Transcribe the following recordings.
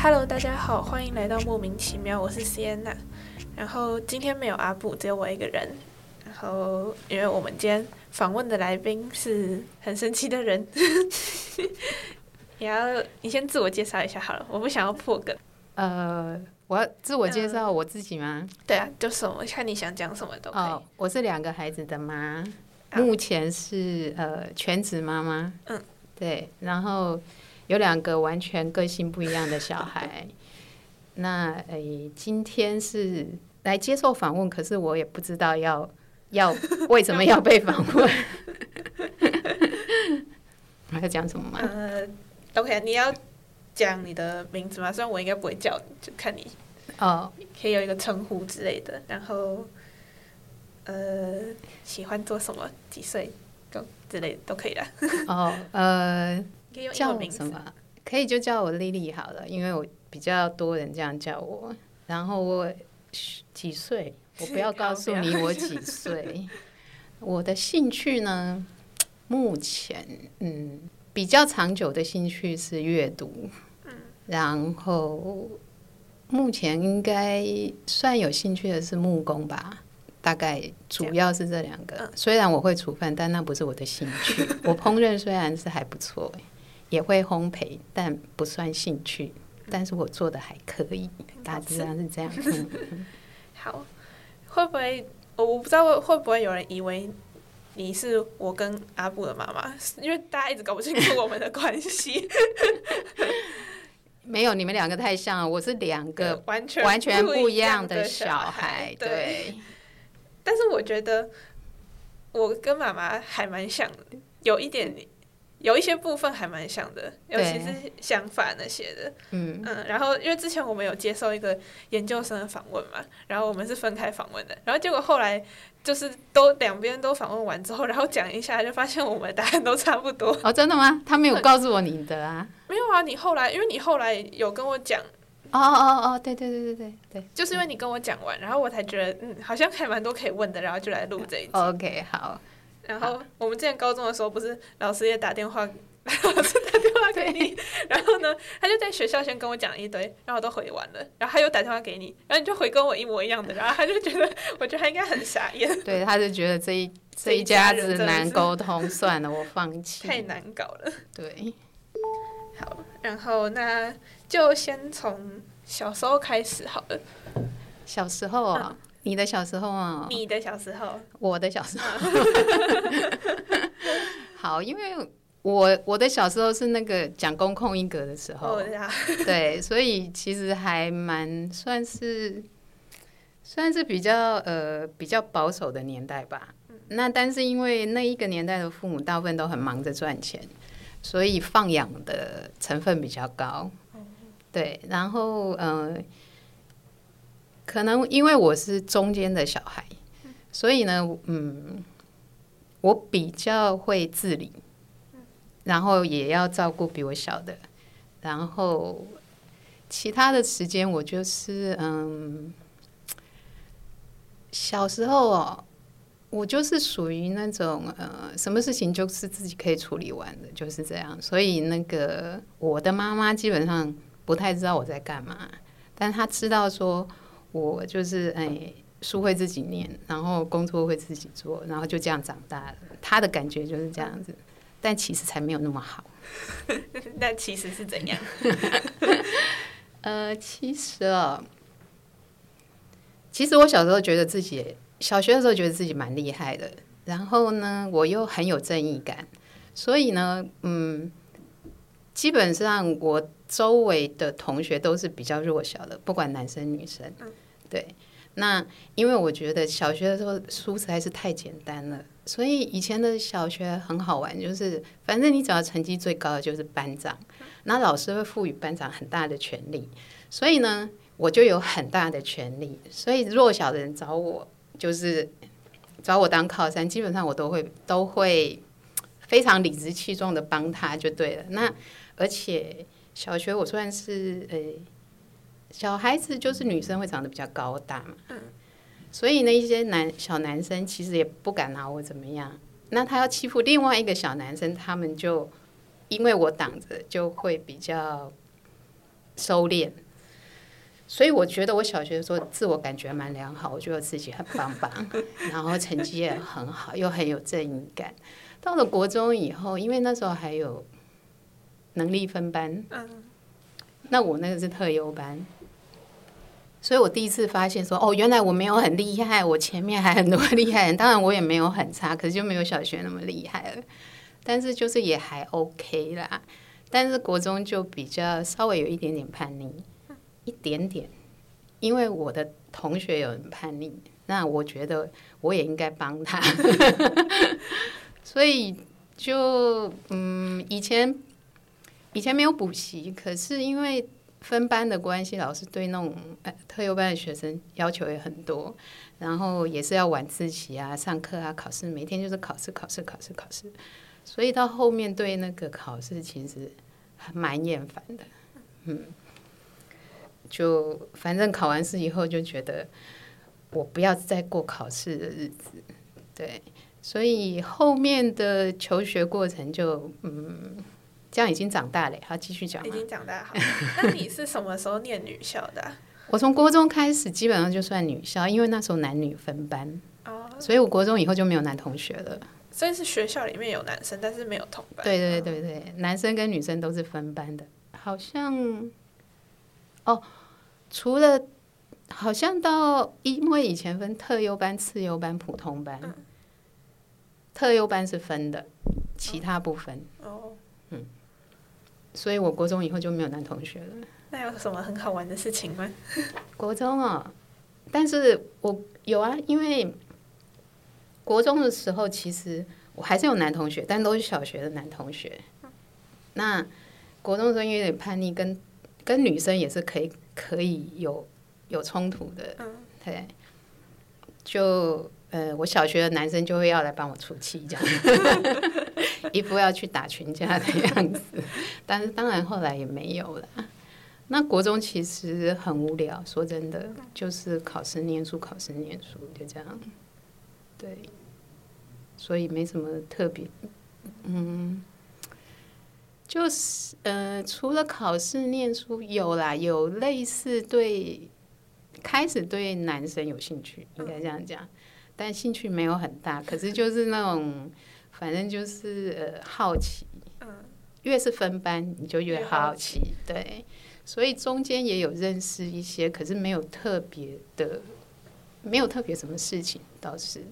Hello，大家好，欢迎来到莫名其妙，我是 Sienna。然后今天没有阿布，只有我一个人。然后因为我们今天访问的来宾是很神奇的人，也要你先自我介绍一下好了，我不想要破梗。呃，我要自我介绍我自己吗？对啊，就什么看你想讲什么都可以。哦，我是两个孩子的妈，啊目前是呃全职妈妈。嗯，对，然后有两个完全个性不一样的小孩。那诶，今天是来接受访问，可是我也不知道要要为什么要被访问。还要讲什么吗？呃，OK，你要讲你的名字吗？虽然我应该不会叫你，就看你哦，可以有一个称呼之类的。然后，呃，喜欢做什么？几岁？都之类的都可以啦。哦，呃，可以用英叫什么？可以就叫我丽丽好了，因为我比较多人这样叫我。然后我几岁？我不要告诉你我几岁。我的兴趣呢，目前嗯比较长久的兴趣是阅读，然后目前应该算有兴趣的是木工吧。大概主要是这两个，虽然我会煮饭，但那不是我的兴趣。我烹饪虽然是还不错，也会烘焙，但不算兴趣。但是我做的还可以，大致上是这样。嗯 好，会不会我我不知道会会不会有人以为你是我跟阿布的妈妈，因为大家一直搞不清楚我们的关系，没有，你们两个太像了。我是两个完全完全不不一样样的小小孩，对。对，但是我觉得我跟妈妈还蛮像的，有一点。有一些部分还蛮像的，尤其是想法那些的，嗯嗯，然后因为之前我们有接受一个研究生的访问嘛，然后我们是分开访问的，然后结果后来就是都两边都访问完之后，然后讲一下，就发现我们的答案都差不多。哦，真的吗？他没有告诉我你的啊。没有啊，你后来因为你后来有跟我讲，哦哦哦，对对对对对对。就是因为你跟我讲完，然后我才觉得嗯，好像还蛮多可以问的，然后就来录这一集。OK，好。然后我们之前高中的时候，不是老师也打电话，老师打电话给你，然后呢，他就在学校先跟我讲一堆，然后我都回完了，然后他又打电话给你，然后你就回跟我一模一样的，然后他就觉得，我觉得他应该很傻眼，对，他就觉得这一这一家家子难沟通，算了，我放弃。太难搞了。对，好，然后那就先从小时候开始好了。小时候啊，你的小时候啊，你的小时候，我的小时候。好，因为我我的小时候是那个讲公控音格的时候。对，所以其实还蛮算是算是比较呃比较保守的年代吧。那但是因为那一个年代的父母大部分都很忙着赚钱，所以放养的成分比较高。对，然后呃，可能因为我是中间的小孩，所以呢，嗯，我比较会自理，然后也要照顾比我小的，然后其他的时间我就是嗯，小时候哦，我就是属于那种呃，什么事情就是自己可以处理完的，就是这样。所以那个我的妈妈基本上不太知道我在干嘛，但她知道说我就是哎。书会自己念，然后工作会自己做，然后就这样长大了。他的感觉就是这样子，但其实才没有那么好。那其实是怎样？呃，其实啊，其实我小时候觉得自己，小学的时候觉得自己蛮厉害的，然后呢，我又很有正义感，所以呢，嗯，基本上我周围的同学都是比较弱小的，不管男生女生，对。那因为我觉得小学的时候书实在是太简单了，所以以前的小学很好玩，就是反正你只要成绩最高的就是班长，那老师会赋予班长很大的权利，所以呢，我就有很大的权利，所以弱小的人找我就是找我当靠山，基本上我都会都会非常理直气壮的帮他就对了。那而且小学我算是呃。小孩子就是女生会长得比较高大嘛，所以呢，一些男小男生其实也不敢拿我怎么样。那他要欺负另外一个小男生，他们就因为我挡着，就会比较收敛。所以我觉得我小学的时候自我感觉蛮良好，我觉得自己很棒棒，然后成绩也很好，又很有正义感。到了国中以后，因为那时候还有能力分班，嗯，那我那个是特优班，所以我第一次发现说，哦，原来我没有很厉害，我前面还很多厉害人。当然我也没有很差，可是就没有小学那么厉害了。但是就是也还 OK 啦。但是国中就比较稍微有一点点叛逆，一点点，因为我的同学有人叛逆，那我觉得我也应该帮他，所以就嗯，以前以前没有补习，可是因为分班的关系，老师对那种特优班的学生要求也很多，然后也是要晚自习啊、上课啊、考试，每天就是考试、考试、考试、考试。所以到后面对那个考试其实还蛮厌烦的，嗯，就反正考完试以后就觉得我不要再过考试的日子，对，所以后面的求学过程就嗯，这样已经长大了，好继续讲已经长大好。那你是什么时候念女校的？我从国中开始基本上就算女校，因为那时候男女分班，哦，所以我国中以后就没有男同学了。所以是学校里面有男生，但是没有同班。对对对对，男生跟女生都是分班的，好像哦，除了好像到因为以前分特优班、次优班、普通班，特优班是分的，其他不分。哦，嗯，所以我国中以后就没有男同学了。那有什么很好玩的事情吗？国中啊，但是我有啊，因为。国中的时候，其实我还是有男同学，但都是小学的男同学。那国中的时候，因为有点叛逆，跟跟女生也是可以可以有有冲突的。对，就呃，我小学的男生就会要来帮我出气，这样 一副要去打群架的样子。但是当然后来也没有了。那国中其实很无聊，说真的，就是考试念书，考试念书，就这样。对。所以没什么特别，嗯，就是呃，除了考试念书有啦，有类似对开始对男生有兴趣，应该这样讲，但兴趣没有很大，可是就是那种反正就是呃好奇，嗯，越是分班你就越好奇，对，所以中间也有认识一些，可是没有特别的，没有特别什么事情倒是。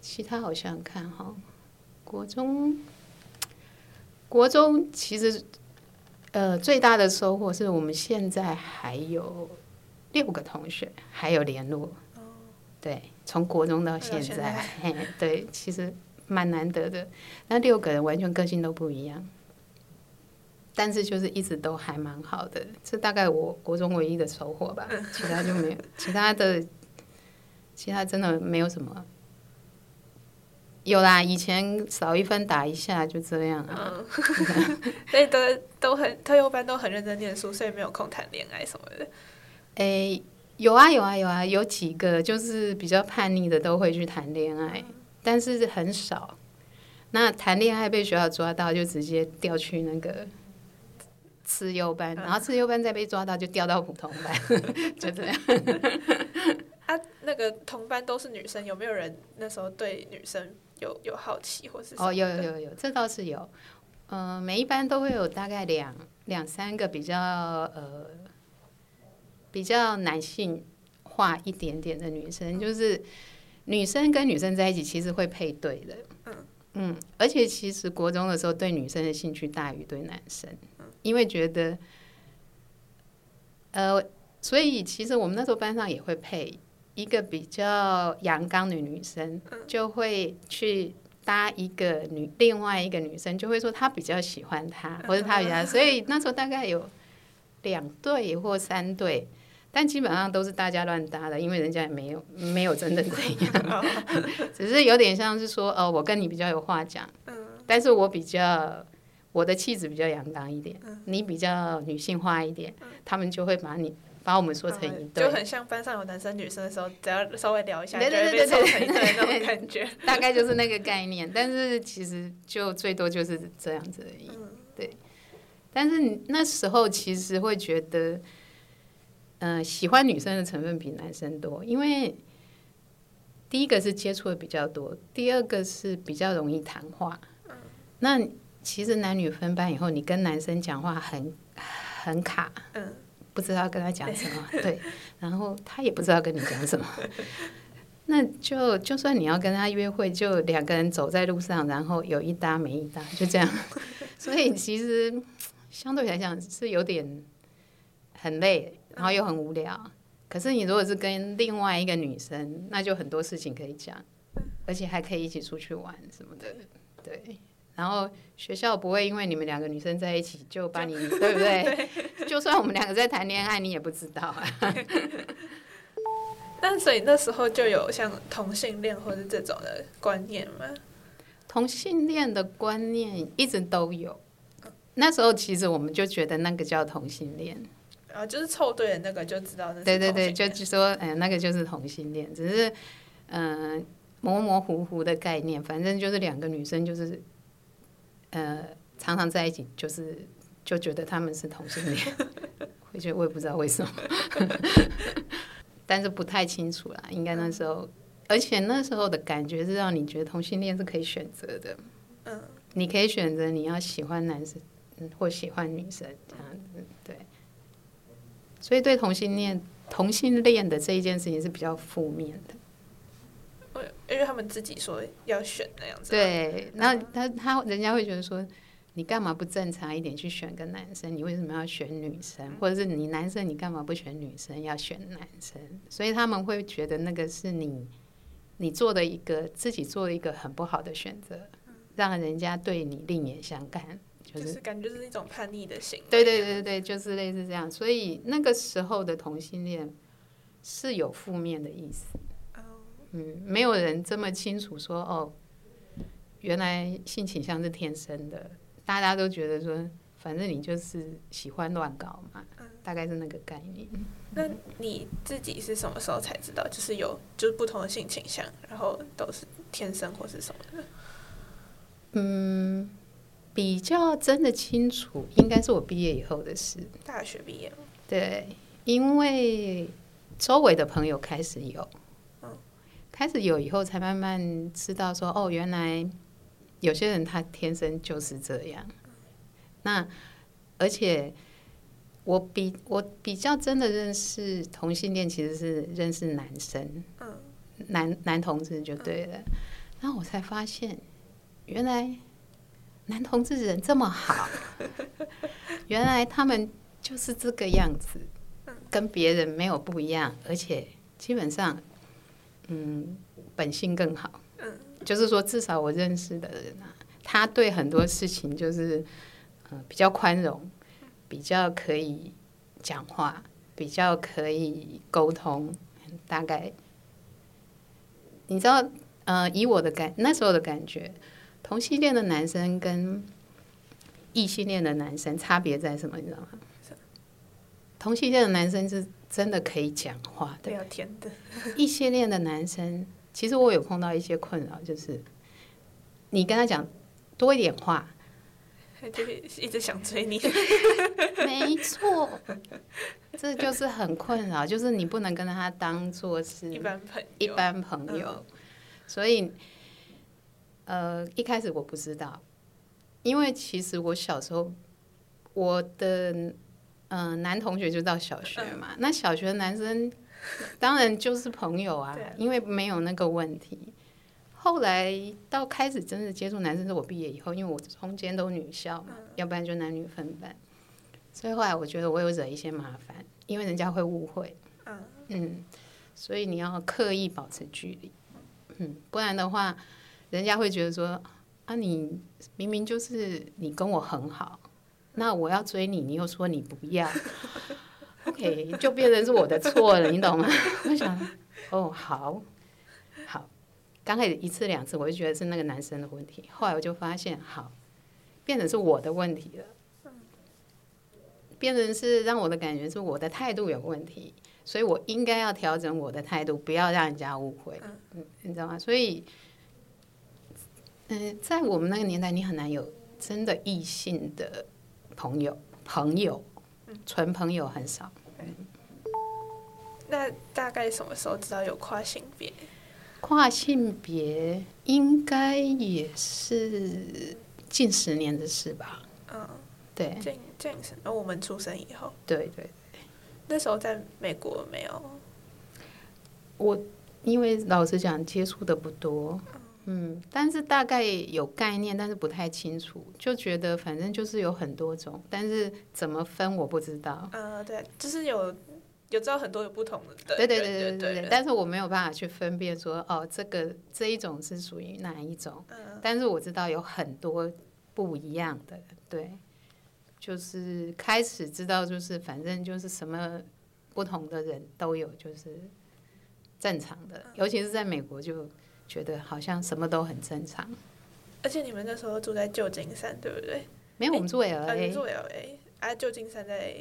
其他好像看哈，国中，国中其实，呃，最大的收获是我们现在还有六个同学还有联络。对，从国中到现在，对，其实蛮难得的。那六个人完全个性都不一样，但是就是一直都还蛮好的。这大概我国中唯一的收获吧，其他就没有，其他的，其他真的没有什么。有啦，以前少一分打一下，就这样啊。所以都都很特优班都很认真念书，所以没有空谈恋爱什么的。诶，有啊有啊有啊，有几个就是比较叛逆的都会去谈恋爱，但是很少。那谈恋爱被学校抓到，就直接调去那个次优班，然后次优班再被抓到，就调到普通班，就这样。啊，那个同班都是女生，有没有人那时候对女生？有有好奇或是哦，有有有有，这倒是有。嗯，每一班都会有大概两两三个比较呃比较男性化一点点的女生，就是女生跟女生在一起其实会配对的。嗯嗯，而且其实国中的时候对女生的兴趣大于对男生，因为觉得呃，所以其实我们那时候班上也会配。一个比较阳刚的女生，就会去搭一个女，另外一个女生就会说她比较喜欢他，或者他比较，所以那时候大概有两对或三对，但基本上都是大家乱搭的，因为人家也没有没有真的怎样，只是有点像是说，呃，我跟你比较有话讲，但是我比较我的气质比较阳刚一点，你比较女性化一点，他们就会把你。把我们说成一对，就很像班上有男生女生的时候，只要稍微聊一下，对对对对对，那种感觉，大概就是那个概念。但是其实就最多就是这样子而已。对，但是你那时候其实会觉得，呃，喜欢女生的成分比男生多，因为第一个是接触的比较多，第二个是比较容易谈话。那其实男女分班以后，你跟男生讲话很很卡，嗯，不知道跟他讲什么，对，然后他也不知道跟你讲什么。那就就算你要跟他约会，就两个人走在路上，然后有一搭没一搭，就这样。所以其实相对来讲是有点很累，然后又很无聊。可是你如果是跟另外一个女生，那就很多事情可以讲，而且还可以一起出去玩什么的，对。然后学校不会因为你们两个女生在一起就把你，对不对？就算我们两个在谈恋爱，你也不知道啊。那所以那时候就有像同性恋或者这种的观念吗？同性恋的观念一直都有。那时候其实我们就觉得那个叫同性恋，然后就是凑对了那个就知道对对对，就说哎、那个就是同性恋，只是嗯、呃模模糊糊的概念，反正就是两个女生就是呃常常在一起，就是就觉得他们是同性恋，我觉得我也不知道为什么，但是不太清楚啦，应该那时候，而且那时候的感觉是让你觉得同性恋是可以选择的，嗯，你可以选择你要喜欢男生，嗯，或喜欢女生这样子，对。所以对同性恋同性恋的这一件事情是比较负面的，为因为他们自己说要选那样子，，对。那他他人家会觉得说，你干嘛不正常一点去选个男生？你为什么要选女生？或者是你男生你干嘛不选女生，要选男生？所以他们会觉得那个是你你做的一个自己做的一个很不好的选择，让人家对你另眼相看，就就是是感觉就是一种叛逆的行为，对对对对，就是类似这样。所以那个时候的同性恋是有负面的意思。哦，嗯，没有人这么清楚说哦，原来性倾向是天生的，大家都觉得说，反正你就是喜欢乱搞嘛，大概是那个概念。那你自己是什么时候才知道，就是有就是不同的性倾向，然后都是天生或是什么的？比较真的清楚，应该是我毕业以后的事。大学毕业吗？对，因为周围的朋友开始有，开始有以后，才慢慢知道说，哦，原来有些人他天生就是这样。那而且我比我比较真的认识同性恋，其实是认识男生，男男同志就对了。然后我才发现，原来男同志人这么好，原来他们就是这个样子，跟别人没有不一样，而且基本上，嗯，本性更好。就是说，至少我认识的人啊，他对很多事情就是，呃，比较宽容，比较可以讲话，比较可以沟通。大概，你知道，呃，以我的感那时候的感觉，同性恋的男生跟异性恋的男生差别在什么？你知道吗？同性恋的男生是真的可以讲话的，聊天的，异性恋的男生，其实我有碰到一些困扰，就是你跟他讲多一点话，他就是一直想追你。没错，这就是很困扰，就是你不能跟他当做是一般朋友，一般朋友，所以呃一开始我不知道，因为其实我小时候我的嗯、呃男同学就到小学嘛，那小学的男生当然就是朋友啊因为没有那个问题。后来到开始真的接触男生是我毕业以后，因为我中间都女校嘛，要不然就男女分班，所以后来我觉得我有惹一些麻烦，因为人家会误会，嗯，所以你要刻意保持距离，嗯，不然的话，人家会觉得说啊，你明明就是你跟我很好，那我要追你，你又说你不要，OK，就变成是我的错了，你懂吗？我想，哦，好，好，刚开始一次两次，我就觉得是那个男生的问题，后来我就发现，好，变成是我的问题了。变成是让我的感觉是我的态度有问题，所以我应该要调整我的态度，不要让人家误会，嗯，你知道吗？所以，嗯、在我们那个年代，你很难有真的异性的朋友，朋友，纯朋友很少。那大概什么时候知道有跨性别？跨性别应该也是近十年的事吧？嗯，对近近是，而我们出生以后，对对，那时候在美国没有。我因为老实讲接触的不多，嗯，但是大概有概念，但是不太清楚，就觉得反正就是有很多种，但是怎么分我不知道。呃，对，就是有有知道很多有不同的对对人对对对对，对但是我没有办法去分辨说哦，这个这一种是属于哪一种，但是我知道有很多不一样的，对，就是开始知道就是反正就是什么不同的人都有，就是正常的，尤其是在美国就觉得好像什么都很正常。而且你们那时候住在旧金山，对不对？没有，我们住呃，你 LA，住 LA，啊，旧金山在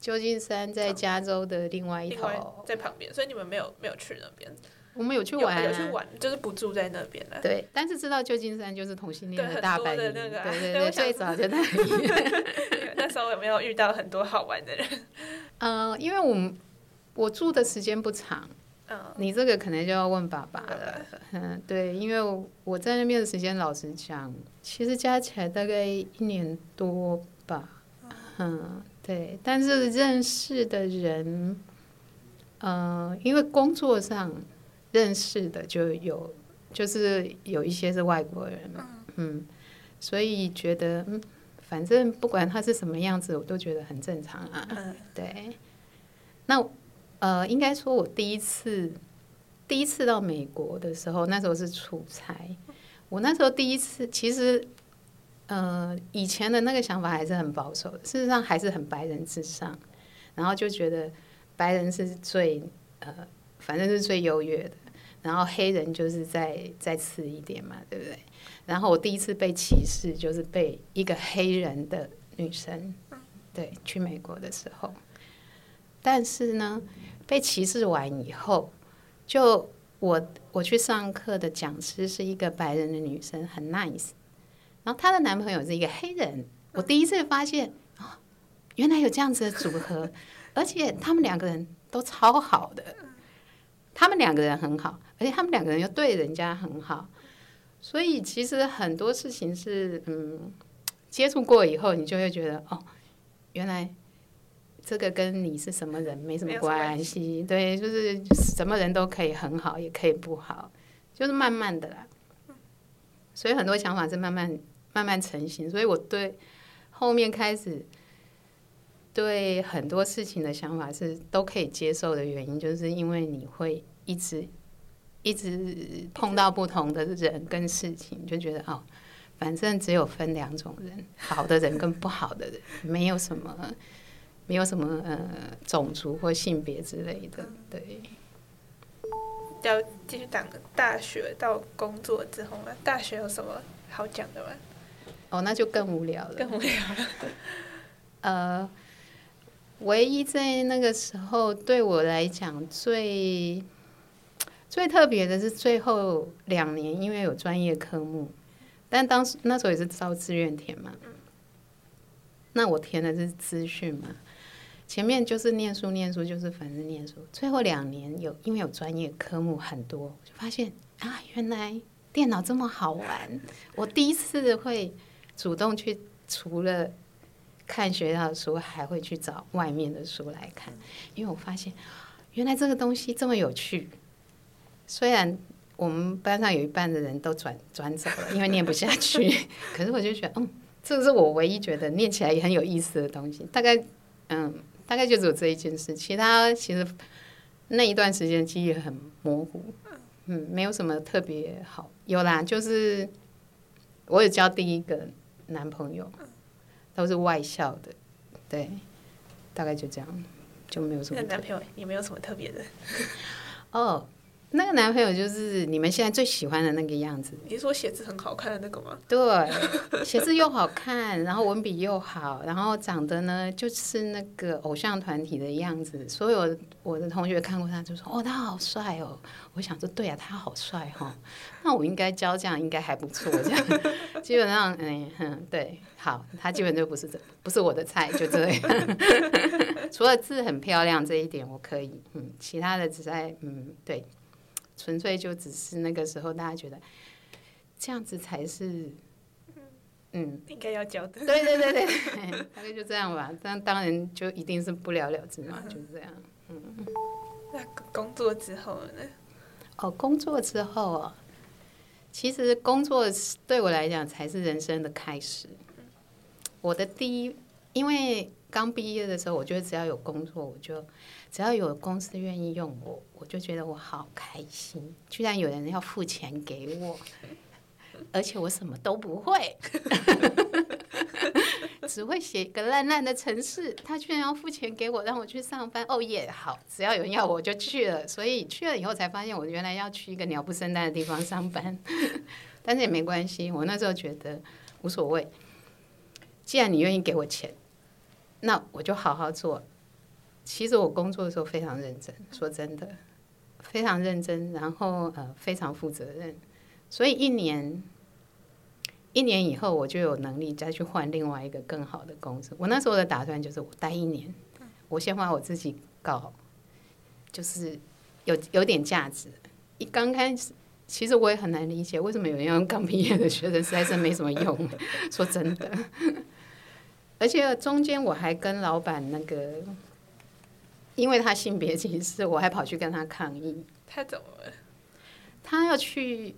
旧金山在加州的另外一另外头，在旁边，所以你们没有没有去那边，我们有去玩、啊，有去玩，就是不住在那边了。对，但是知道旧金山就是同性恋的大本营，对对对最想早就那里。那时候有没有遇到很多好玩的人？呃，因为我们我住的时间不长，嗯，你这个可能就要问爸爸了。嗯，对，因为我在那边的时间，老实讲，其实加起来大概一年多吧。嗯，对，但是认识的人，呃，因为工作上认识的就有，就是有一些是外国人嘛，嗯，所以觉得，嗯，反正不管他是什么样子，我都觉得很正常啊。嗯。对，那呃，应该说，我第一次第一次到美国的时候，那时候是出差。我那时候第一次，其实呃，以前的那个想法还是很保守的，事实上还是很白人至上，然后就觉得白人是最呃，反正是最优越的，然后黑人就是再再次一点嘛，对不对？然后我第一次被歧视，就是被一个黑人的女生，对，去美国的时候。但是呢，被歧视完以后，就我我去上课的讲师是一个白人的女生，很 nice，然后她的男朋友是一个黑人，我第一次发现哦，原来有这样子的组合，而且他们两个人都超好的，他们两个人很好，而且他们两个人又对人家很好，所以其实很多事情是嗯，接触过以后，你就会觉得哦，原来。这个跟你是什么人没什么关系，对，就是什么人都可以很好，也可以不好，就是慢慢的啦。所以很多想法是慢慢慢慢成型，所以我对后面开始对很多事情的想法是都可以接受的原因，就是因为你会一直一直碰到不同的人跟事情，就觉得哦，反正只有分两种人，好的人跟不好的人，没有什么。没有什么呃种族或性别之类的，对。要继续讲大学到工作之后呢？大学有什么好讲的吗？哦，那就更无聊了。更无聊了。呃，唯一在那个时候对我来讲最最特别的是最后两年，因为有专业科目，但当时那时候也是招志愿填嘛。那我填的是资讯嘛，前面就是念书念书，就是反正念书。最后两年有因为有专业科目很多，就发现啊，原来电脑这么好玩。我第一次会主动去，除了看学校的书，还会去找外面的书来看，因为我发现原来这个东西这么有趣。虽然我们班上有一半的人都转转走了，因为念不下去，可是我就觉得，嗯，这个是我唯一觉得念起来也很有意思的东西。大概，嗯，大概就只有这一件事，其他其实那一段时间记忆很模糊，嗯，没有什么特别好。有啦，就是我有交第一个男朋友，都是外校的，对，大概就这样，就没有什么特别。那男朋友也没有什么特别的。哦，那个男朋友就是你们现在最喜欢的那个样子。你是说写字很好看的那个吗？对，写字又好看，然后文笔又好，然后长得呢就是那个偶像团体的样子。所有我的同学看过他就说：“哦，他好帅哦。”我想说：“对啊，他好帅哈。”那我应该教这样应该还不错，这样基本上嗯哼对，好，他基本就不是这不是我的菜，就这样。除了字很漂亮这一点我可以，嗯，其他的只在嗯对。纯粹就只是那个时候，大家觉得这样子才是，嗯，应该要教的。对对对对，大概就这样吧。但当然就一定是不了了之嘛，就是这样。嗯。那工作之后呢？哦，工作之后啊，其实工作对我来讲才是人生的开始。我的第一，因为刚毕业的时候，我觉得只要有工作，我就。只要有公司愿意用我，我就觉得我好开心。居然有人要付钱给我，而且我什么都不会，只会写一个烂烂的城市。他居然要付钱给我，让我去上班。哦耶，好，只要有人要我就去了。所以去了以后才发现，我原来要去一个鸟不生蛋的地方上班。但是也没关系，我那时候觉得无所谓。既然你愿意给我钱，那我就好好做。其实我工作的时候非常认真，说真的，非常认真，然后呃非常负责任，所以一年一年以后我就有能力再去换另外一个更好的公司。我那时候的打算就是我待一年，我先把我自己搞，就是有有点价值。一刚开始，其实我也很难理解为什么有人要用刚毕业的学生，实在是没什么用。说真的，而且中间我还跟老板那个。因为他性别歧视，我还跑去跟他抗议。他怎么了？他要去，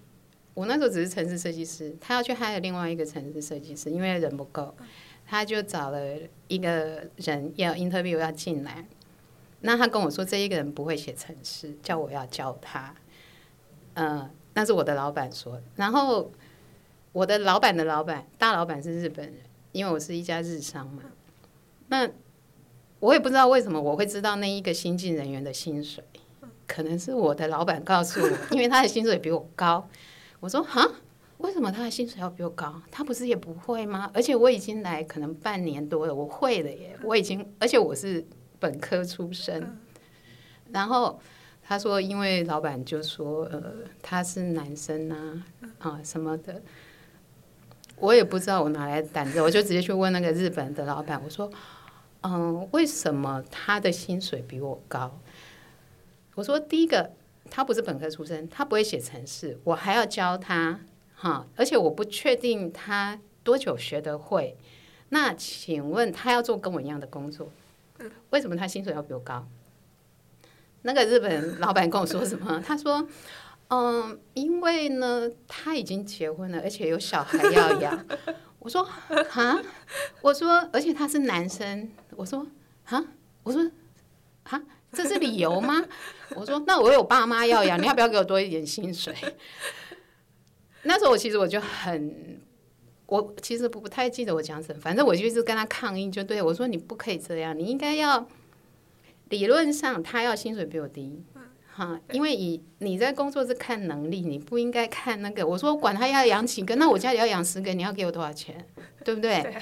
我那时候只是城市设计师，他要去害了另外一个城市设计师，因为人不够，他就找了一个人要 interview 要进来。那他跟我说，这一个人不会写程式，叫我要教他。嗯，那是我的老板说。然后我的老板的老板，大老板是日本人，因为我是一家日商嘛。那我也不知道为什么我会知道那一个新进人员的薪水，可能是我的老板告诉我，因为他的薪水比我高。我说哈，为什么他的薪水要比我高？他不是也不会吗？而且我已经来可能半年多了，我会了耶，我已经，而且我是本科出身。然后他说，因为老板就说，呃，他是男生啊，啊什么的，我也不知道我哪来的胆子，我就直接去问那个日本的老板，我说。嗯，为什么他的薪水比我高？我说第一个，他不是本科出身，他不会写程式，我还要教他哈，而且我不确定他多久学得会。那请问他要做跟我一样的工作，为什么他薪水要比我高？那个日本老板跟我说什么？他说。嗯，因为呢，他已经结婚了，而且有小孩要养。我说啊，我说，而且他是男生。我说啊，我说啊，这是理由吗？我说那我有爸妈要养，你要不要给我多一点薪水？那时候我其实我就很，我其实不不太记得我讲什么，反正我就一直跟他抗议，就对我说你不可以这样，你应该要理论上他要薪水比我低。哈，因为以你在工作是看能力，你不应该看那个。我说管他要养几个，那我家里要养十个，你要给我多少钱？对不对？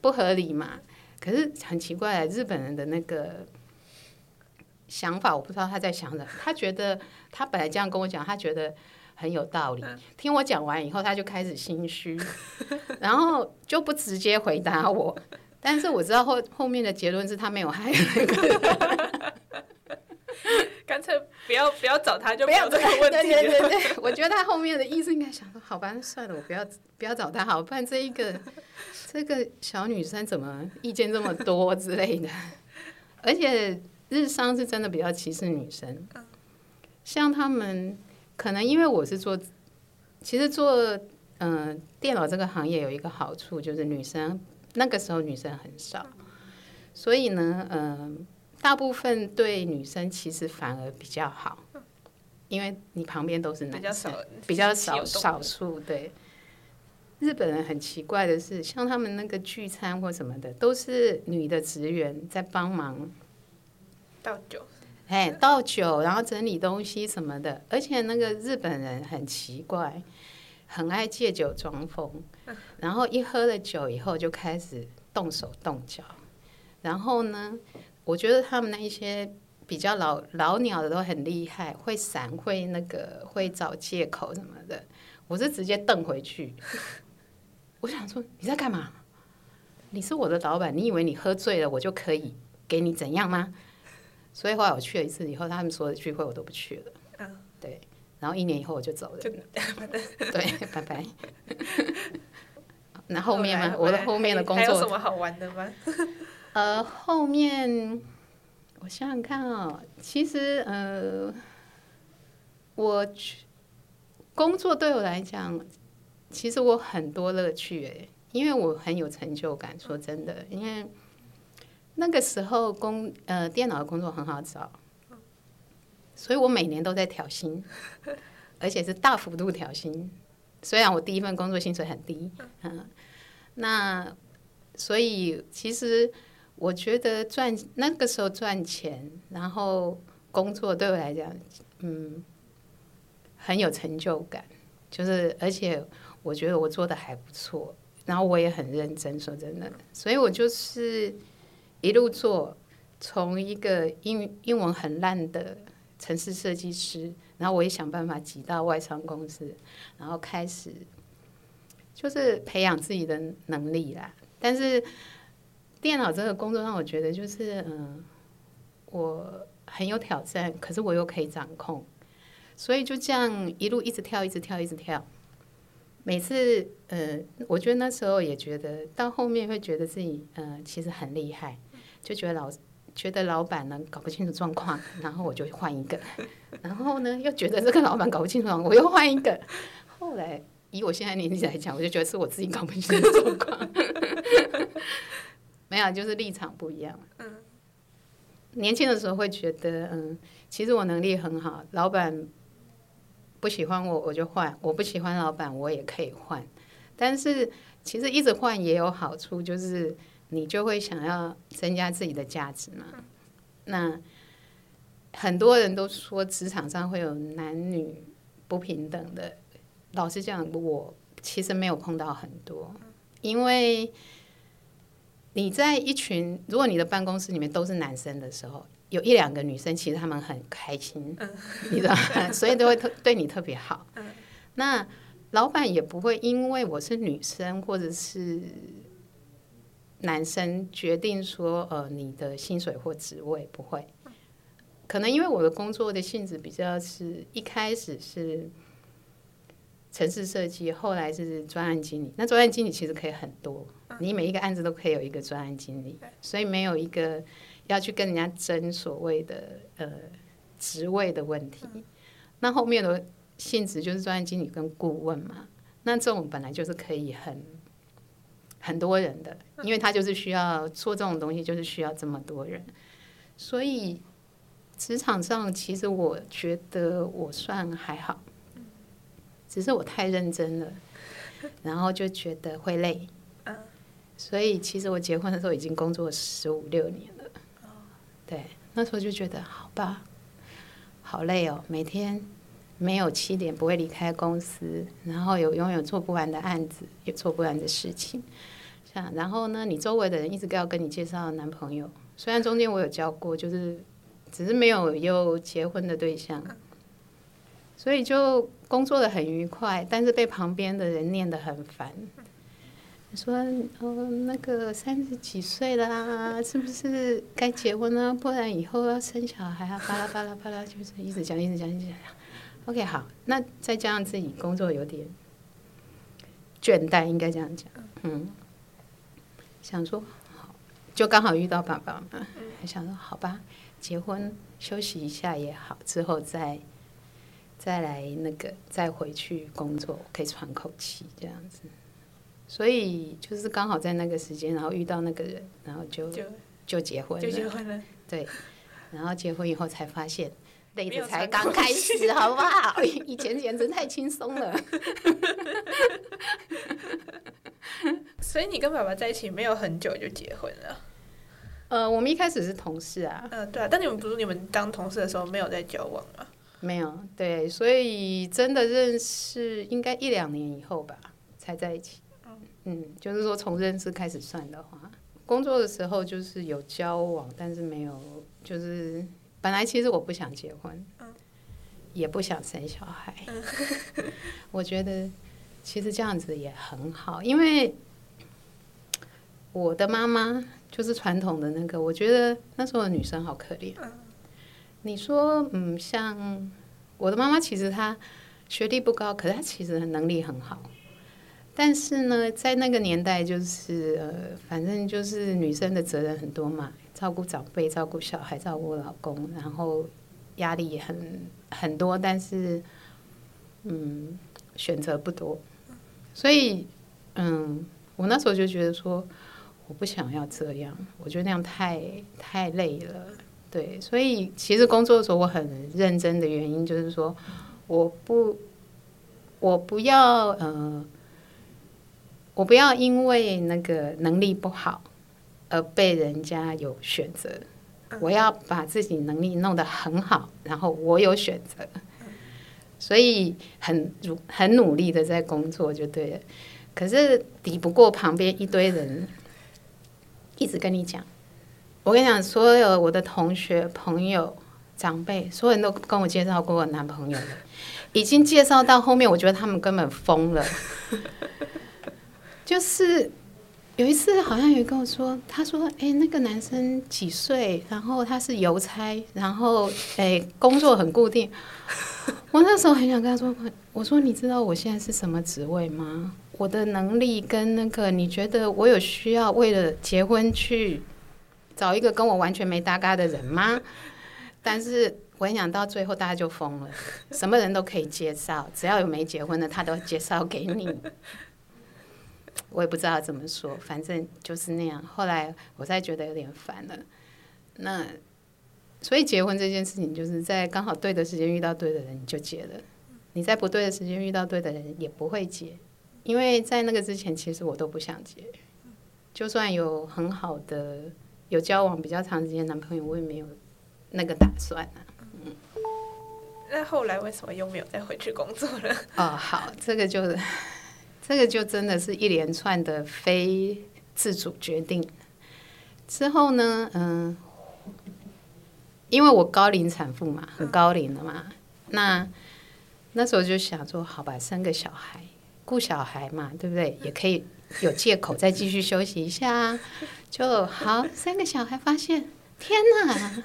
不合理嘛。可是很奇怪，日本人的那个想法，我不知道他在想什么。他觉得他本来这样跟我讲，他觉得很有道理。听我讲完以后，他就开始心虚，然后就不直接回答我。但是我知道后后面的结论是他没有害那个。干脆不要不要找他，就不要这个问题。对对对对，我觉得他后面的意思应该想说，好吧，算了，我不要不要找他，好，不然这一个 这个小女生怎么意见这么多之类的。而且日商是真的比较歧视女生，像他们可能因为我是做，其实做嗯电脑这个行业有一个好处，就是女生那个时候女生很少，所以呢，嗯。大部分对女生其实反而比较好，因为你旁边都是男生，比较少少数。对，日本人很奇怪的是，像他们那个聚餐或什么的，都是女的职员在帮忙倒酒。哎，倒酒，然后整理东西什么的。而且那个日本人很奇怪，很爱借酒装疯，然后一喝了酒以后就开始动手动脚。然后呢，我觉得他们那一些比较老老鸟的都很厉害，会闪，会那个，会找借口什么的。我是直接瞪回去。我想说你在干嘛？你是我的老板，你以为你喝醉了我就可以给你怎样吗？所以后来我去了一次以后，他们所有的聚会我都不去了。嗯，对。然后一年以后我就走了。对，拜拜。那后面吗？我的后面的工作还有什么好玩的吗？呃，后面我想想看啊，其实呃，我工作对我来讲，其实我很多乐趣哎，因为我很有成就感。说真的，因为那个时候工呃电脑的工作很好找，所以我每年都在调薪，而且是大幅度调薪。虽然我第一份工作薪水很低，嗯，那所以其实。我觉得赚那个时候赚钱，然后工作对我来讲，嗯，很有成就感。就是而且我觉得我做的还不错，然后我也很认真。说真的，所以我就是一路做，从一个英英文很烂的城市设计师，然后我也想办法挤到外商公司，然后开始就是培养自己的能力啦。但是。电脑这个工作让我觉得就是，嗯，我很有挑战，可是我又可以掌控，所以就这样一路一直跳，一直跳，一直跳。每次，呃，我觉得那时候也觉得，到后面会觉得自己，呃，其实很厉害，就觉得老觉得老板呢搞不清楚状况，然后我就换一个，然后呢又觉得这个老板搞不清楚状况，我又换一个。后来以我现在年纪来讲，我就觉得是我自己搞不清楚状况。没有，就是立场不一样。嗯，年轻的时候会觉得，嗯，其实我能力很好，老板不喜欢我，我就换；我不喜欢老板，我也可以换。但是其实一直换也有好处，就是你就会想要增加自己的价值嘛。那很多人都说职场上会有男女不平等的，老实讲，我其实没有碰到很多，因为。你在一群，如果你的办公室里面都是男生的时候，有一两个女生，其实他们很开心，你知道，所以都会特对你特别好。那老板也不会因为我是女生或者是男生决定说，呃，你的薪水或职位不会。可能因为我的工作的性质比较是一开始是城市设计，后来是专案经理。那专案经理其实可以很多。你每一个案子都可以有一个专案经理，所以没有一个要去跟人家争所谓的呃职位的问题。那后面的性质就是专案经理跟顾问嘛。那这种本来就是可以很很多人的，因为他就是需要做这种东西，就是需要这么多人。所以职场上其实我觉得我算还好，只是我太认真了，然后就觉得会累。所以其实我结婚的时候已经工作十五六年了，对，那时候就觉得好吧，好累哦，每天没有七点不会离开公司，然后有永远做不完的案子，也做不完的事情，像然后呢，你周围的人一直要跟你介绍男朋友，虽然中间我有交过，就是只是没有有结婚的对象，所以就工作的很愉快，但是被旁边的人念得很烦。说哦，那个三十几岁啦，是不是该结婚了？不然以后要生小孩啊，巴拉巴拉巴拉，就是一直讲，一直讲，一直讲。OK，好，那再加上自己工作有点倦怠，应该这样讲。嗯，想说好，就刚好遇到爸爸嘛，想说好吧，结婚休息一下也好，之后再再来那个再回去工作，可以喘口气这样子。所以就是刚好在那个时间，然后遇到那个人，然后就就结婚了。就结婚了。对，然后结婚以后才发现，累的才刚开始，好不好？以前简直太轻松了。所以你跟爸爸在一起没有很久就结婚了？呃，我们一开始是同事啊，嗯、对啊，但你们不是你们当同事的时候没有在交往吗？没有对，所以真的认识应该一两年以后吧才在一起。嗯，就是说从认识开始算的话，工作的时候就是有交往，但是没有，就是本来其实我不想结婚，也不想生小孩。我觉得其实这样子也很好，因为我的妈妈就是传统的那个，我觉得那时候的女生好可怜。你说，嗯，像我的妈妈，其实她学历不高，可是她其实能力很好。但是呢，在那个年代，就是呃，反正就是女生的责任很多嘛，照顾长辈、照顾小孩、照顾老公，然后压力也很很多，但是嗯，选择不多。所以，嗯，我那时候就觉得说，我不想要这样，我觉得那样太太累了。对，所以其实工作的时候我很认真的原因就是说，我不，我不要呃，我不要因为那个能力不好而被人家有选择，我要把自己能力弄得很好，然后我有选择，所以很努很努力的在工作就对了。可是抵不过旁边一堆人一直跟你讲。我跟你讲，所有我的同学、朋友、长辈，所有人都跟我介绍过我男朋友了，已经介绍到后面，我觉得他们根本疯了。就是有一次，好像有人跟我说，他说：“哎、那个男生几岁？然后他是邮差，然后哎、工作很固定。”我那时候很想跟他说：“我说你知道我现在是什么职位吗？我的能力跟那个，你觉得我有需要为了结婚去？”找一个跟我完全没搭嘎的人吗？但是我跟你讲，到最后大家就疯了，什么人都可以介绍，只要有没结婚的，他都介绍给你。我也不知道怎么说，反正就是那样。后来我才觉得有点烦了。那所以结婚这件事情，就是在刚好对的时间遇到对的人，你就结了；你在不对的时间遇到对的人，也不会结。因为在那个之前，其实我都不想结，就算有很好的。有交往比较长时间男朋友，我也没有那个打算啊。嗯，那后来为什么又没有再回去工作了？哦，好，这个就这个就真的是一连串的非自主决定。之后呢，嗯，因为我高龄产妇嘛，很高龄了嘛，那那时候就想说，好吧，生个小孩，顾小孩嘛，对不对？也可以有借口再继续休息一下。就好，三个小孩，发现天哪，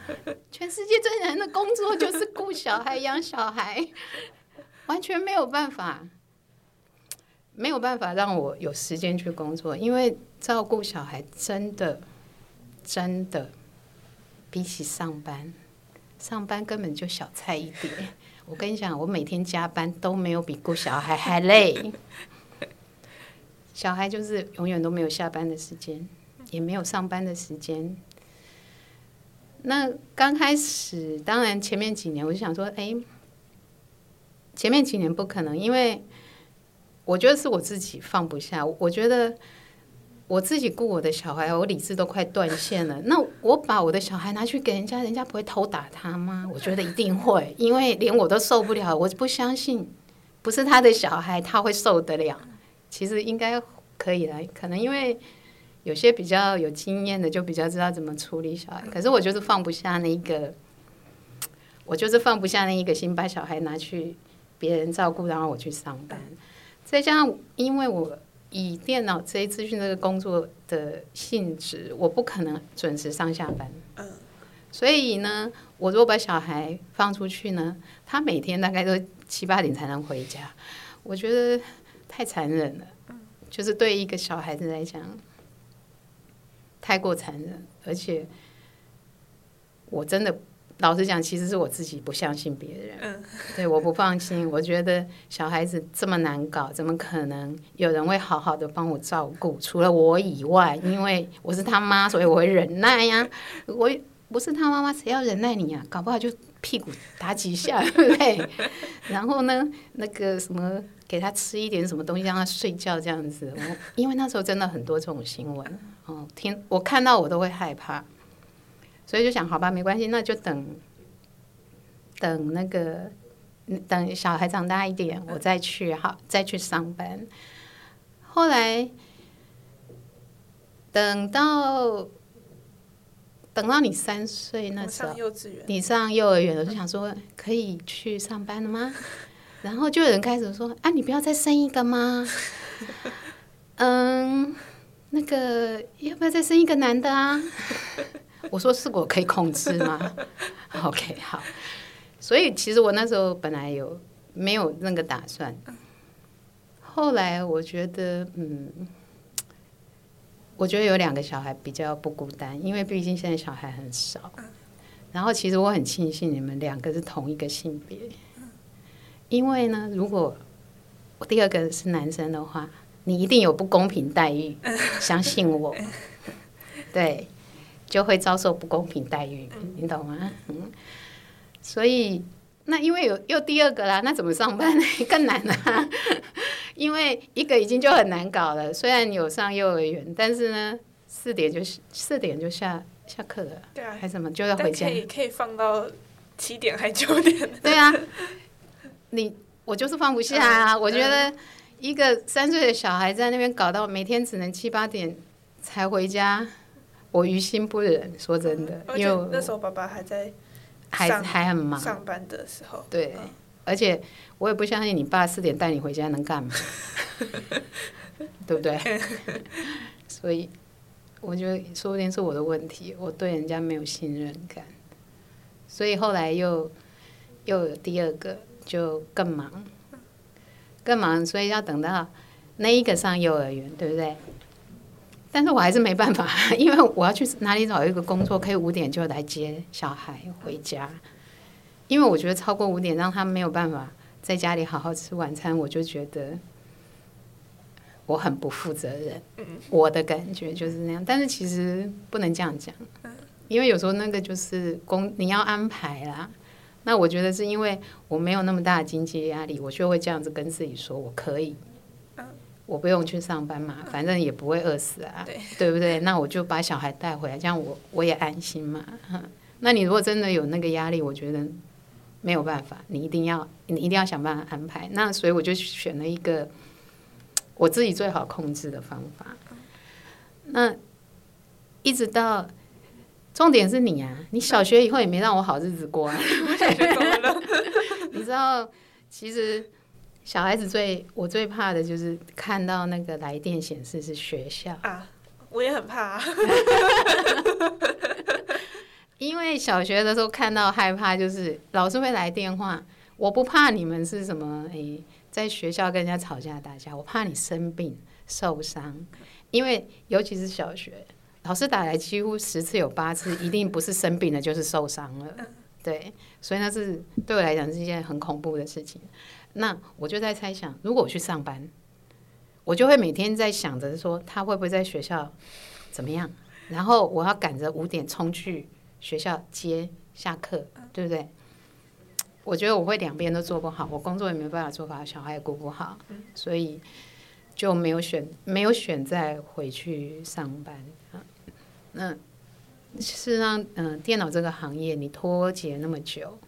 全世界最难的工作就是顾小孩、养小孩，完全没有办法，没有办法让我有时间去工作，因为照顾小孩真的真的比起上班，上班根本就小菜一碟。我跟你讲，我每天加班都没有比顾小孩还累，小孩就是永远都没有下班的时间。也没有上班的时间。那刚开始，当然前面几年我就想说，哎，前面几年不可能，因为我觉得是我自己放不下。我觉得我自己顾我的小孩，我理智都快断线了。那我把我的小孩拿去给人家，人家不会偷打他吗？我觉得一定会，因为连我都受不了。我不相信，不是他的小孩，他会受得了。其实应该可以来，可能因为。有些比较有经验的，就比较知道怎么处理小孩。可是我就是放不下那个，我就是放不下那一个心，把小孩拿去别人照顾，然后我去上班。再加上，因为我以电脑这一资讯这个工作的性质，我不可能准时上下班。嗯。所以呢，我如果把小孩放出去呢，他每天大概都七八点才能回家，我觉得太残忍了。就是对一个小孩子来讲。太过残忍，而且我真的老实讲，其实是我自己不相信别人。嗯，对，我不放心。我觉得小孩子这么难搞，怎么可能有人会好好的帮我照顾？除了我以外，因为我是他妈，所以我会忍耐呀。我不是他妈妈，谁要忍耐你啊？搞不好就屁股打几下，对不对？然后呢，那个什么，给他吃一点什么东西，让他睡觉这样子。我因为那时候真的很多这种新闻。哦，听我看到我都会害怕，所以就想，好吧，没关系，那就等等那个等小孩长大一点，我再去好再去上班。后来等到等到你三岁那时候上，幼稚园，你上幼儿园了，就想说可以去上班了吗？然后就有人开始说：“啊，你不要再生一个吗？嗯，那个要不要再生一个男的啊？” 我说：“是我可以控制吗？”OK，好。所以其实我那时候本来有没有那个打算，后来我觉得，嗯，我觉得有两个小孩比较不孤单，因为毕竟现在小孩很少。然后其实我很庆幸你们两个是同一个性别，因为呢，如果第二个是男生的话，你一定有不公平待遇，相信我，对，就会遭受不公平待遇，你懂吗？嗯，所以那因为有又第二个啦，那怎么上班呢？更难啊！因为一个已经就很难搞了，虽然有上幼儿园，但是呢，四点就四点就下下课了，对啊，还什么就要回家可。以可以放到七点还九点，对啊，你我就是放不下啊！我觉得一个三岁的小孩在那边搞到每天只能七八点才回家，我于心不忍。说真的，因为那时候爸爸还在还还很忙，上班的时候，对，而且我也不相信你爸四点带你回家能干嘛，对不对？所以我觉得说不定是我的问题，我对人家没有信任感，所以后来又又有第二个，就更忙，更忙，所以要等到那一个上幼儿园，对不对？但是我还是没办法，因为我要去哪里找一个工作，可以五点就来接小孩回家。因为我觉得超过五点让他没有办法在家里好好吃晚餐，我就觉得我很不负责任。我的感觉就是那样，但是其实不能这样讲，因为有时候那个就是工你要安排啦。那我觉得是因为我没有那么大的经济压力，我就会这样子跟自己说，我可以，我不用去上班嘛，反正也不会饿死啊，对对不对？那我就把小孩带回来，这样我我也安心嘛。那你如果真的有那个压力，我觉得没有办法，你一定要你一定要想办法安排。那所以我就选了一个我自己最好控制的方法。那一直到重点是你啊，你小学以后也没让我好日子过啊。你知道，其实小孩子最我最怕的就是看到那个来电显示是学校，啊，我也很怕、啊，因为小学的时候看到害怕，就是老师会来电话。我不怕你们是什么诶、在学校跟人家吵架打架，我怕你生病受伤，因为尤其是小学，老师打来几乎十次有八次一定不是生病了就是受伤了，对，所以那是对我来讲是一件很恐怖的事情。那我就在猜想，如果我去上班，我就会每天在想着说他会不会在学校怎么样，然后我要赶着五点冲去学校接下课，对不对？我觉得我会两边都做不好，我工作也没办法做好，小孩也顾不好，所以就没有选没有选再回去上班啊。那事实上，嗯、电脑这个行业你脱节那么久，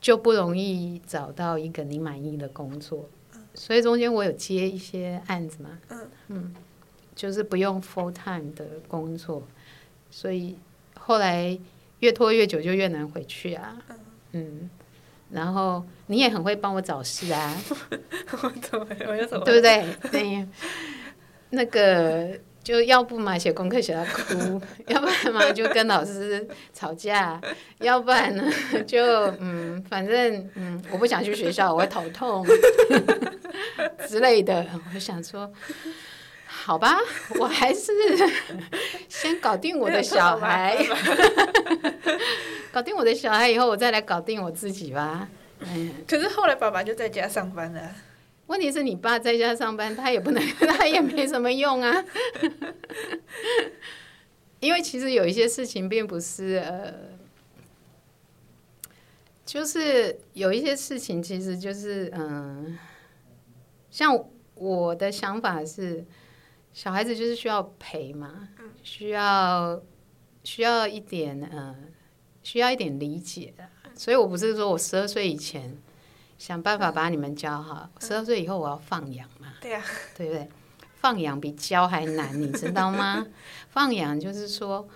就不容易找到一个你满意的工作。所以中间我有接一些案子嘛，嗯。就是不用 full time 的工作，所以后来越拖越久就越难回去啊，嗯，然后你也很会帮我找事啊，我怎么我又怎么？对不对？对，那个就要不嘛写功课写到哭，要不然嘛就跟老师吵架，要不然呢 就嗯，反正嗯，我不想去学校，我会头痛之类的。我想说，好吧，我还是 先搞定我的小孩，搞定我的小孩以后，我再来搞定我自己吧。嗯。可是后来爸爸就在家上班了，问题是你爸在家上班，他也不能，他也没什么用啊。因为其实有一些事情并不是呃，就是有一些事情其实就是嗯、像我的想法是，小孩子就是需要陪嘛，需要需要一点呃，需要一点理解的。所以我不是说我十二岁以前想办法把你们教好，十二岁以后我要放养嘛，对呀、对不对？放养比教还难，你知道吗？放养就是说，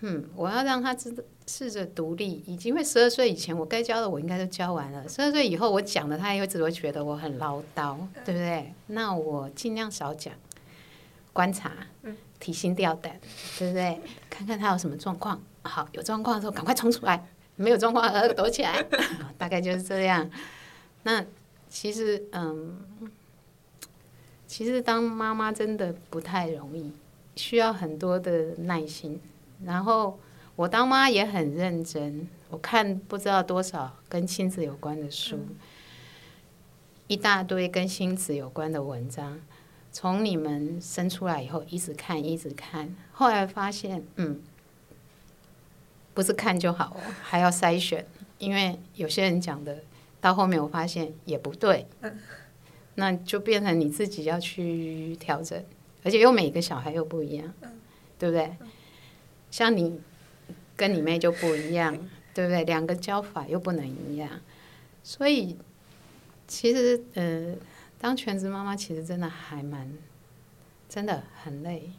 嗯，我要让他知试着独立，已经会十二岁以前我该教的我应该都教完了，十二岁以后我讲的他也会只会觉得我很唠叨，对不对？那我尽量少讲，观察，提心吊胆，对不对？看看他有什么状况，好，有状况的时候赶快冲出来，没有状况呃躲起来，大概就是这样。那其实，嗯。其实当妈妈真的不太容易，需要很多的耐心。然后我当妈也很认真，我看不知道多少跟亲子有关的书，一大堆跟亲子有关的文章。从你们生出来以后，一直看，一直看，后来发现，嗯，不是看就好哦，还要筛选，因为有些人讲的，到后面我发现也不对。那就变成你自己要去调整，而且又每个小孩又不一样，对不对？像你跟你妹就不一样，对不对？两个教法又不能一样，所以其实呃，当全职妈妈其实真的还蛮，真的很累。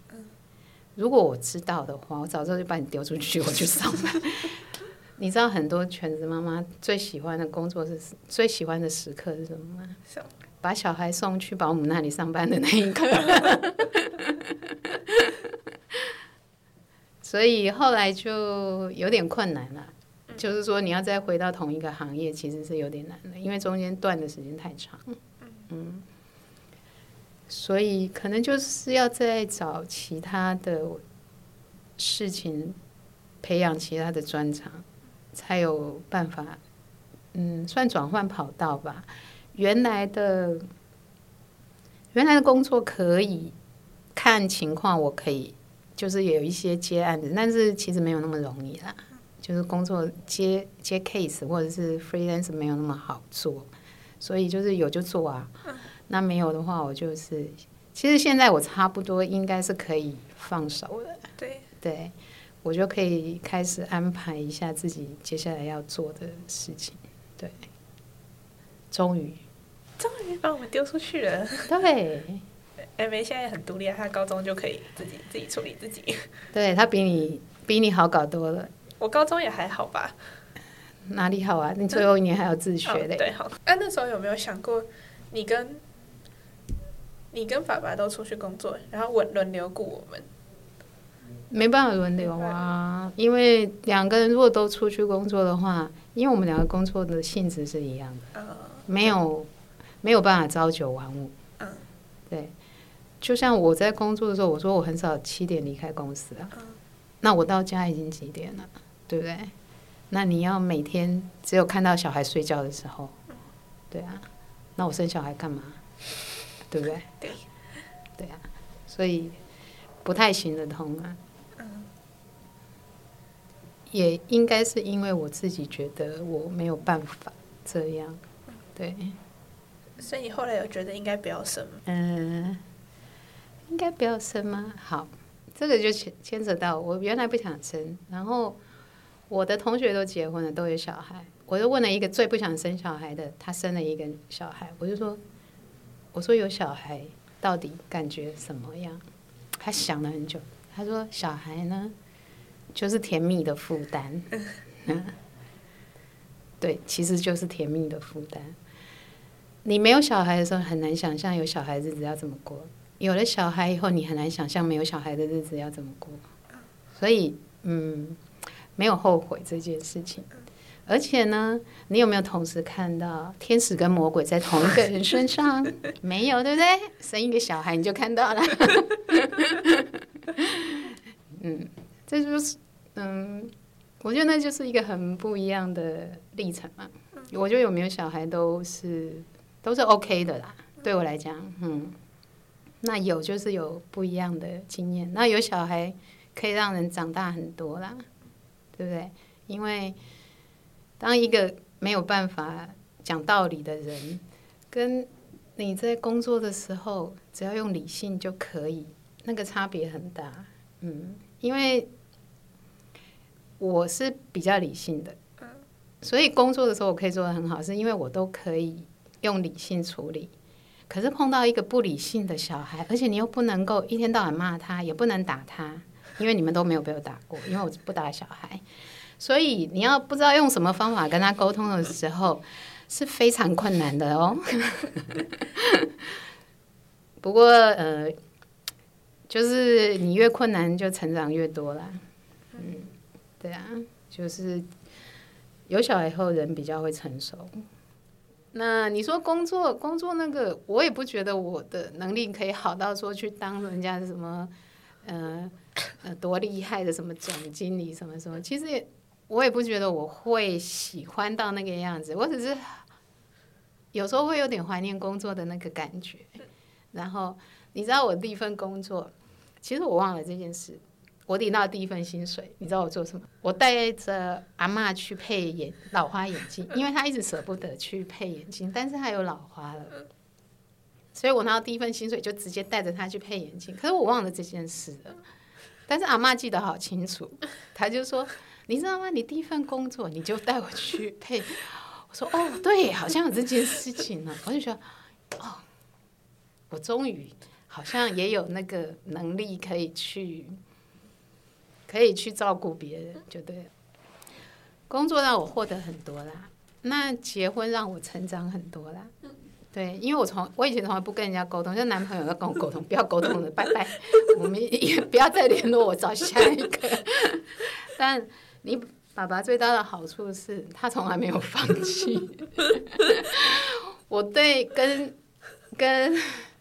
如果我知道的话，我早知道就把你丢出去，我去上班。你知道很多全职妈妈最喜欢的工作是最喜欢的时刻是什么吗？把小孩送去保姆那里上班的那一刻。所以后来就有点困难了，就是说你要再回到同一个行业，其实是有点难的，因为中间断的时间太长。嗯，所以可能就是要再找其他的事情，培养其他的专长，才有办法，嗯，算转换跑道吧。原来的原来的工作可以看情况，我可以就是有一些接案子，但是其实没有那么容易啦。就是工作接接 case 或者是 freelance 没有那么好做，所以就是有就做啊。那没有的话，我就是其实现在我差不多应该是可以放手了。对，对我就可以开始安排一下自己接下来要做的事情。对，终于。终于把我们丢出去了。对，艾梅现在很独立啊，她高中就可以自己自己处理自己。对他比你比你好搞多了，我高中也还好吧，哪里好啊？你最后一年还要自学嘞。哦对，好。哎、那时候有没有想过，你跟你跟爸爸都出去工作，然后轮轮流顾我们？没办法轮流啊，因为两个人如果都出去工作的话，因为我们两个工作的性质是一样的，呃，没有没有办法朝九晚五。嗯，对，就像我在工作的时候，我说我很少七点离开公司啊，那我到家已经几点了，对不对？那你要每天只有看到小孩睡觉的时候，对啊，那我生小孩干嘛？对不对？对，对啊，所以不太行得通啊。也应该是因为我自己觉得我没有办法这样，对，所以你后来有觉得应该不要生吗？嗯，应该不要生吗？好，这个就牵牵扯到我原来不想生，然后我的同学都结婚了，都有小孩，我就问了一个最不想生小孩的，他生了一个小孩，我就说，我说有小孩到底感觉什么样？他想了很久，他说小孩呢，就是甜蜜的负担，嗯，对，其实就是甜蜜的负担。你没有小孩的时候，很难想象有小孩日子要怎么过；有了小孩以后，你很难想象没有小孩的日子要怎么过。所以，嗯，没有后悔这件事情。而且呢，你有没有同时看到天使跟魔鬼在同一个人身上？没有，对不对？生一个小孩你就看到了。嗯，这就是，嗯，我觉得那就是一个很不一样的历程嘛。我觉得有没有小孩都是都是 OK 的啦，对我来讲，嗯，那有就是有不一样的经验。那有小孩可以让人长大很多啦，对不对？因为当一个没有办法讲道理的人，跟你在工作的时候只要用理性就可以，那个差别很大。嗯，因为我是比较理性的，所以工作的时候我可以做的很好，是因为我都可以用理性处理。可是碰到一个不理性的小孩，而且你又不能够一天到晚骂他，也不能打他，因为你们都没有被我打过，因为我不打小孩，所以你要不知道用什么方法跟他沟通的时候是非常困难的哦。不过呃，就是你越困难就成长越多啦。嗯，对啊，就是有小孩后人比较会成熟。那你说工作工作那个，我也不觉得我的能力可以好到说去当人家什么，呃呃多厉害的什么总经理什么什么。其实也我也不觉得我会喜欢到那个样子，我只是有时候会有点怀念工作的那个感觉。然后你知道我第一份工作，其实我忘了这件事。我领到第一份薪水，你知道我做什么？我带着阿妈去配眼老花眼镜，因为她一直舍不得去配眼镜，但是她有老花了，所以我拿到第一份薪水就直接带着她去配眼镜。可是我忘了这件事了，但是阿妈记得好清楚，她就说：“你知道吗？你第一份工作你就带我去配。”我说：“哦，对，好像有这件事情呢。”我就觉得，哦，我终于好像也有那个能力可以去。可以去照顾别人，就对了。工作让我获得很多啦，那结婚让我成长很多啦。对，因为我从我以前从来不跟人家沟通，就男朋友要跟我沟通，不要沟通的，拜拜，我们也 不要再联络，我找下一个。但你爸爸最大的好处是他从来没有放弃。我对跟跟。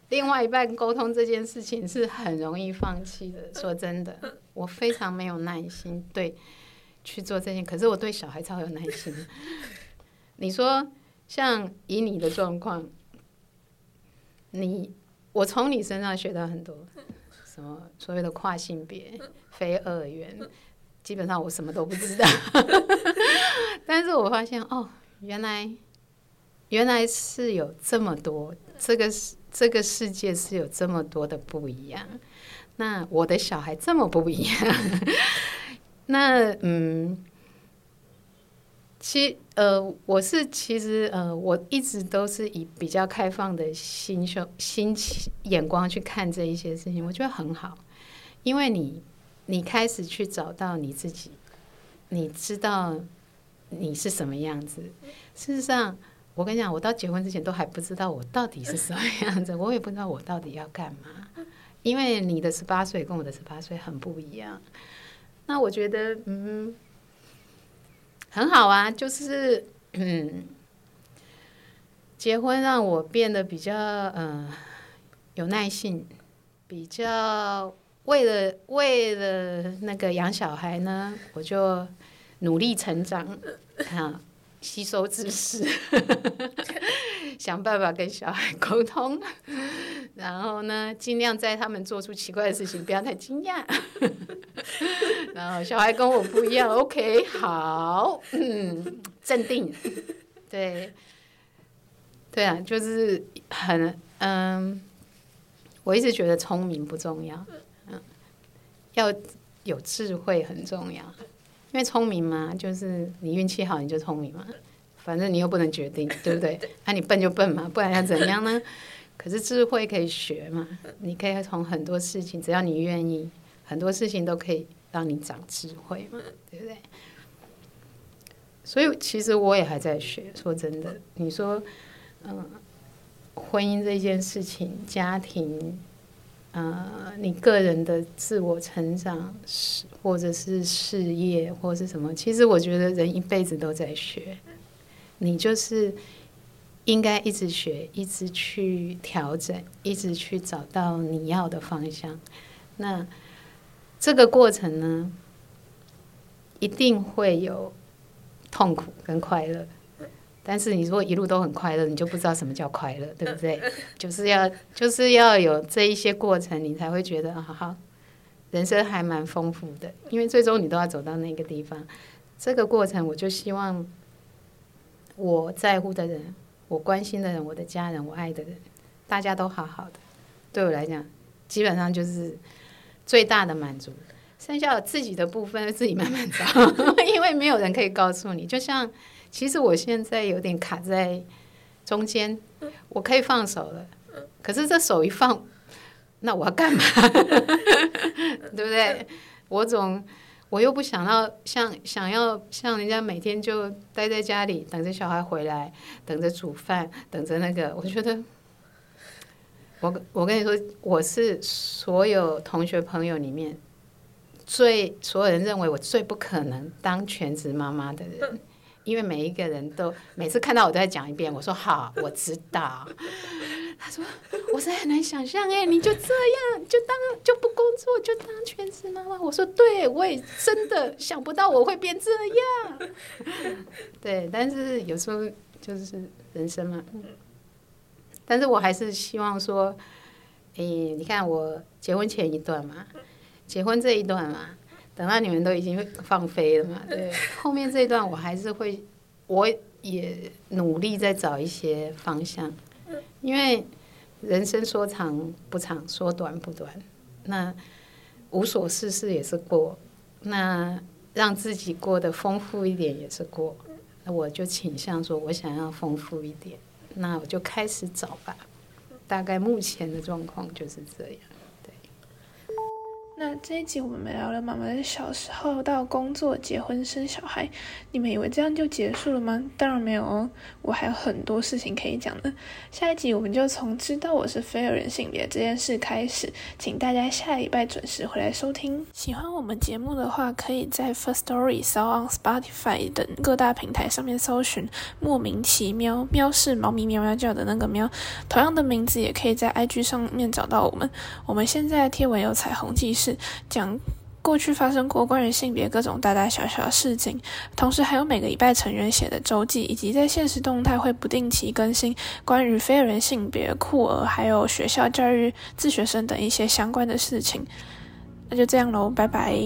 另外一半沟通这件事情是很容易放弃的。说真的，我非常没有耐心对去做这件，可是我对小孩超有耐心。你说像以你的状况，你我从你身上学到很多，什么所谓的跨性别、非二元，基本上我什么都不知道。但是我发现哦，原来原来是有这么多，这个是。这个世界是有这么多的不一样，那我的小孩这么不一样，那嗯，其呃，我是其实呃，我一直都是以比较开放的心胸、心情眼光去看这一些事情，我觉得很好，因为你你开始去找到你自己，你知道你是什么样子，事实上。我跟你讲，我到结婚之前都还不知道我到底是什么样子，我也不知道我到底要干嘛。因为你的十八岁跟我的十八岁很不一样。那我觉得，嗯，很好啊，就是嗯，结婚让我变得比较嗯有耐性，比较为了为了那个养小孩呢，我就努力成长啊。吸收知识，想办法跟小孩沟通，然后呢，尽量在他们做出奇怪的事情不要太惊讶。然后小孩跟我不一样，OK，好，嗯，镇定，对，对啊，就是很嗯，我一直觉得聪明不重要，要有智慧很重要。因为聪明嘛，就是你运气好你就聪明嘛，反正你又不能决定，对不对？那你笨就笨嘛，不然要怎样呢？可是智慧可以学嘛，你可以从很多事情，只要你愿意，很多事情都可以让你长智慧嘛，对不对？所以其实我也还在学，说真的，你说，嗯，婚姻这件事情，家庭。呃，你个人的自我成长是，或者是事业，或者是什么？其实我觉得人一辈子都在学，你就是应该一直学，一直去调整，一直去找到你要的方向。那这个过程呢，一定会有痛苦跟快乐。但是你如果一路都很快乐，你就不知道什么叫快乐，对不对？就是要就是要有这一些过程，你才会觉得啊好，人生还蛮丰富的。因为最终你都要走到那个地方，这个过程我就希望我在乎的人、我关心的人、我的家人、我爱的人，大家都好好的。对我来讲，基本上就是最大的满足。剩下自己的部分自己慢慢找，因为没有人可以告诉你。就像，其实我现在有点卡在中间，我可以放手了，可是这手一放，那我要干嘛？对不对？我总我又不想要像想要像人家每天就待在家里等着小孩回来，等着煮饭，等着那个，我觉得。我我跟你说，我是所有同学朋友里面最所有人认为我最不可能当全职妈妈的人，因为每一个人都每次看到我都在讲一遍。我说好，我知道。他说我是很难想象，哎，你就这样就当就不工作就当全职妈妈。我说对，我也真的想不到我会变这样。对，但是有时候就是人生嘛。但是我还是希望说，哎，你看我结婚前一段嘛，结婚这一段嘛，等到你们都已经放飞了嘛，对，后面这一段我还是会，我也努力在找一些方向，因为人生说长不长，说短不短，那无所事事也是过，那让自己过得丰富一点也是过，那我就倾向说我想要丰富一点。那我就开始找吧，大概目前的状况就是这样。那这一集我们聊了妈妈的小时候到工作、结婚、生小孩，你们以为这样就结束了吗？当然没有哦，我还有很多事情可以讲的。下一集我们就从知道我是非二人性别这件事开始，请大家下礼拜准时回来收听。喜欢我们节目的话，可以在 First Story、s o n Spotify 等各大平台上面搜寻“莫名其妙”，喵是猫咪喵喵叫的那个喵。同样的名字也可以在 IG 上面找到我们。我们现在贴文有彩虹记事。讲过去发生过关于性别各种大大小小的事情，同时还有每个礼拜成员写的周记，以及在现实动态会不定期更新关于非人性别、酷儿，还有学校教育、自学生等一些相关的事情。那就这样喽，拜拜。